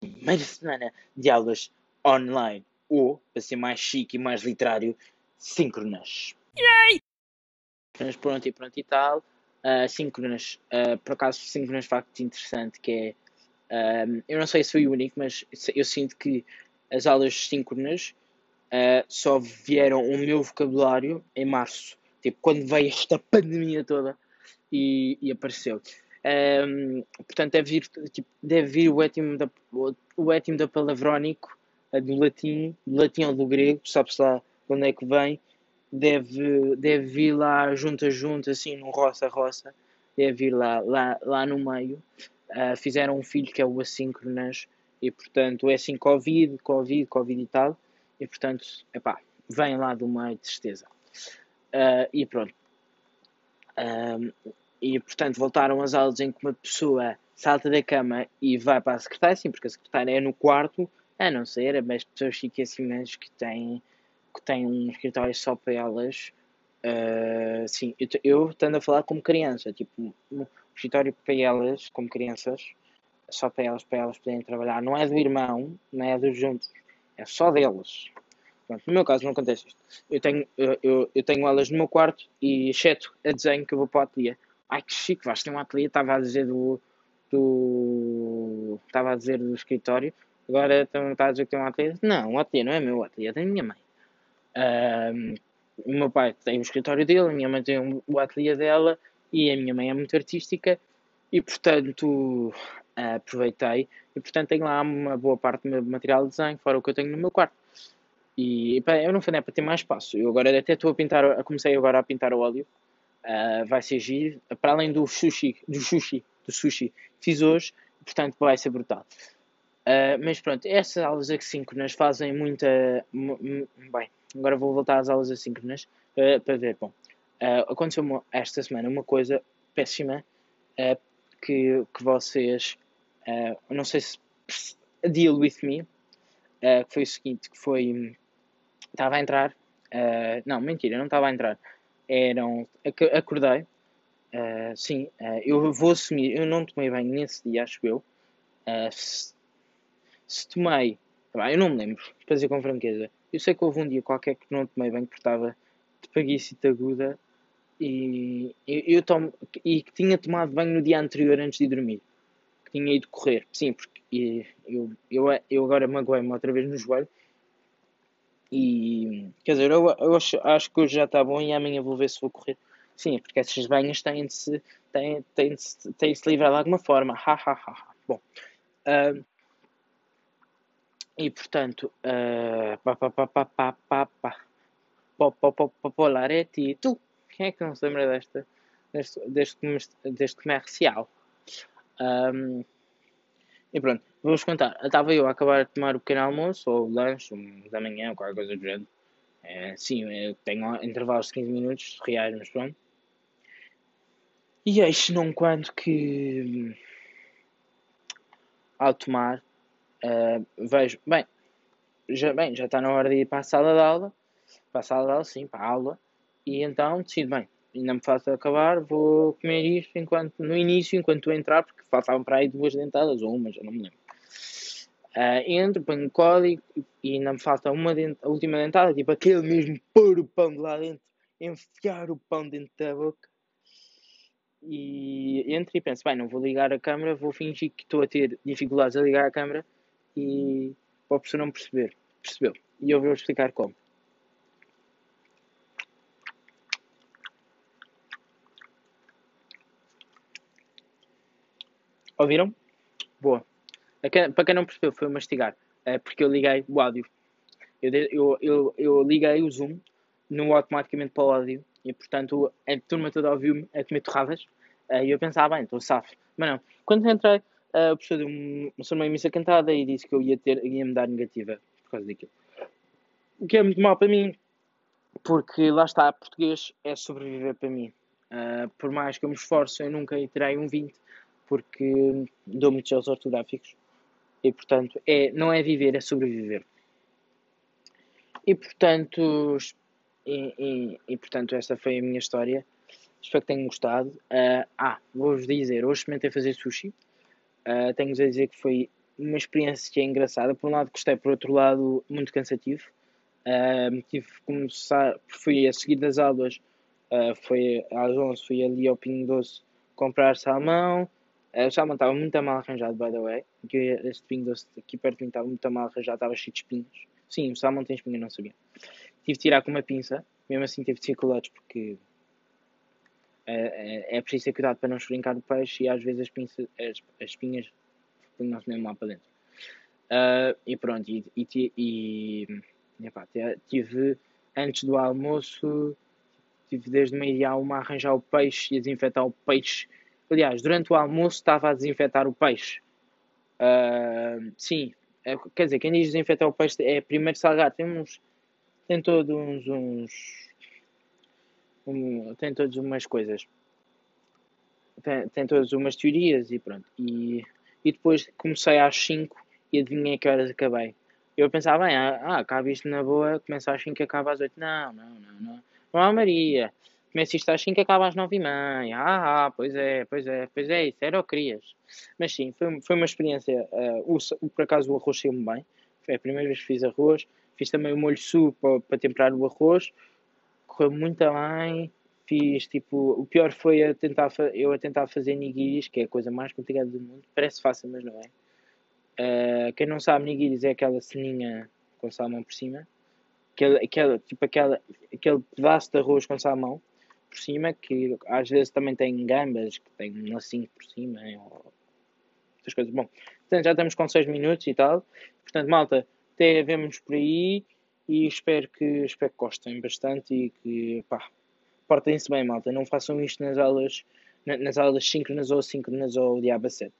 primeira semana de aulas online, ou, para ser mais chique e mais literário, síncronas. Yay! Mas pronto e pronto e tal. Uh, síncronas, uh, por acaso, síncronas facto interessante, que é, uh, eu não sei se foi o único, mas eu sinto que as aulas síncronas uh, só vieram o meu vocabulário em março, tipo, quando veio esta pandemia toda e, e apareceu. Um, portanto, deve vir, tipo, deve vir o étimo da, o palavrónico, do latim, do latim ou do grego, sabe-se lá de onde é que vem, deve, deve vir lá junto a junto, assim, no roça-roça, deve vir lá, lá, lá no meio. Uh, fizeram um filho que é o assíncronas, e portanto é assim Covid, Covid, Covid e tal, e portanto, epá, vem lá do meio de certeza. Uh, e pronto. Um, e portanto voltaram as aulas em que uma pessoa salta da cama e vai para a secretária, sim, porque a secretária é no quarto, a não ser as pessoas chiquíssimas que têm, que têm um escritório só para elas. Uh, sim, eu, eu tendo a falar como criança, tipo, um escritório para elas, como crianças, só para elas, para elas poderem trabalhar. Não é do irmão, não é dos juntos, é só delas. Pronto, no meu caso não acontece isto. Eu tenho, eu, eu, eu, tenho elas no meu quarto e exceto a desenho que eu vou para o ateliê. Ai que chique, vais ter um ateliê, estava a dizer do, do. Estava a dizer do escritório. Agora está a dizer que tem um ateliê. Não, o ateliê não é meu, o ateliê é da minha mãe. Um, o meu pai tem o escritório dele, a minha mãe tem o ateliê dela e a minha mãe é muito artística e portanto aproveitei e portanto tenho lá uma boa parte do meu material de desenho, fora o que eu tenho no meu quarto. E pá, eu não falei é para ter mais espaço. Eu agora até estou a pintar, comecei agora a pintar o óleo. Uh, vai ser giro, para além do sushi, do sushi, do sushi, fiz hoje, portanto vai ser brutal. Uh, mas pronto, essas aulas assíncronas fazem muita. Bem, agora vou voltar às aulas assíncronas uh, para ver. Bom, aconteceu esta semana uma coisa péssima que, que vocês não sei se Deal With Me, que foi o seguinte, que foi, estava a entrar, não, mentira, não estava a entrar, eram, acordei, uh, sim, eu vou assumir, eu não tomei banho nesse dia, acho eu, se, se, tomei, eu não me lembro, para dizer com franqueza, eu sei que houve um dia qualquer que não tomei banho porque estava de preguiça aguda e eu, eu tomo, e que tinha tomado banho no dia anterior antes de dormir tinha ido correr. Sim, porque eu, eu, eu agora magoei-me outra vez no joelho. E quer dizer, eu, eu acho, acho que hoje já está bom e amanhã vou ver se vou correr. Sim, porque essas banhas têm de se, têm, têm de se, têm de se livrar de alguma forma. Ha, ha, ha, ha. Bom. Uh, e portanto, uh, pá, pá, pá, pá, pá, pá, pá. Polaretti, tu, quem é que não se lembra desta, deste, deste, deste comercial? Um, e pronto, vou-vos contar. Estava eu a acabar de tomar o pequeno almoço, ou lanche, da manhã, ou qualquer coisa do género. É, sim, eu tenho intervalos de 15 minutos reais, mas pronto. E eis não quando que ao tomar uh, vejo, bem já, bem, já está na hora de ir para a sala de aula, para a sala de aula, sim, para a aula, e então decido, bem, ainda me falta acabar, vou comer isto enquanto, no início, enquanto entrar, porque faltavam para aí duas dentadas, ou uma, já não me lembro. Uh, entro, ponho código e ainda me falta uma dent a última dentada, tipo aquele mesmo pôr o pão de lá dentro, enfiar o pão dentro da boca. E entro e penso, bem, não vou ligar a câmera, vou fingir que estou a ter dificuldades a ligar a câmera e para a pessoa não perceber. Percebeu? E eu vou explicar como. Ouviram? Boa. Para quem não percebeu, foi mastigar. É porque eu liguei o áudio. Eu, eu, eu, eu liguei o Zoom no automaticamente para o áudio e, portanto, a turma toda ouviu-me a comer torradas. Eh, e eu pensava, bem, estou safo. Mas não. Quando entrei, eh, o professor deu-me uma missa cantada e disse que eu ia, ter, ia me dar negativa por causa daquilo. O que é muito mal para mim, porque lá está, português é sobreviver para mim. Uh, por mais que eu me esforce, eu nunca terei um 20 porque dou muitos aos ortográficos e portanto é, não é viver, é sobreviver. E portanto, e, e, e portanto esta foi a minha história. Espero que tenham gostado. Uh, ah, vou-vos dizer, hoje experimentei fazer sushi. Uh, Tenho-vos a dizer que foi uma experiência engraçada. Por um lado gostei, por outro lado muito cansativo. Uh, tive que começar, fui a seguir das aulas, uh, foi às 11, fui ali ao Pinho Doce comprar salmão. Uh, o salmão estava muito mal arranjado, by the way. Porque este Pinho Doce aqui perto de mim estava muito mal arranjado, estava cheio de espinhos. Sim, o salmão tem espinhos, não sabia. Tive de tirar com uma pinça, mesmo assim teve dificuldades porque é, é, é preciso ter cuidado para não esfrincar o peixe e às vezes as, as, as espinhas punham-se mesmo lá para dentro. Uh, e pronto, e, e, e epá, tive antes do almoço, tive desde meio-dia a uma a arranjar o peixe e a desinfetar o peixe. Aliás, durante o almoço estava a desinfetar o peixe. Uh, sim, é, quer dizer, quem diz desinfetar o peixe é primeiro salgar. Tem, uns, tem todos uns, uns um, tem todas umas coisas. Tem, tem todas umas teorias e pronto. E, e depois comecei às 5 e adivinhei que horas acabei. Eu pensava, bem, ah, ah, acaba isto na boa, começa às 5 e acaba às 8. Não, não, não, não. Não há Maria. Começa isto às 5 e acaba às 9 e meia. Ah, ah, pois é, pois é, pois é, isso era o que querias. Mas sim, foi, foi uma experiência. Uh, o, por acaso o arroz saiu-me bem. Foi a primeira vez que fiz arroz. Fiz também o molho sul para, para temperar o arroz correu muito bem. Fiz tipo, o pior foi a tentar, eu a tentar fazer nigiris, que é a coisa mais complicada do mundo. Parece fácil, mas não é. Uh, quem não sabe, nigiris é aquela ceninha com salmão por cima. Aquela, aquela, tipo aquela, aquele pedaço de arroz com salmão por cima, que às vezes também tem gambas, que tem um lacinho por cima, ou outras coisas. Bom, portanto, já estamos com 6 minutos e tal. Portanto, malta, até vemos por aí e espero que, espero que gostem bastante e que pá, portem-se bem, malta. Não façam isto nas aulas, nas aulas síncronas ou assíncronas ou diabo 7.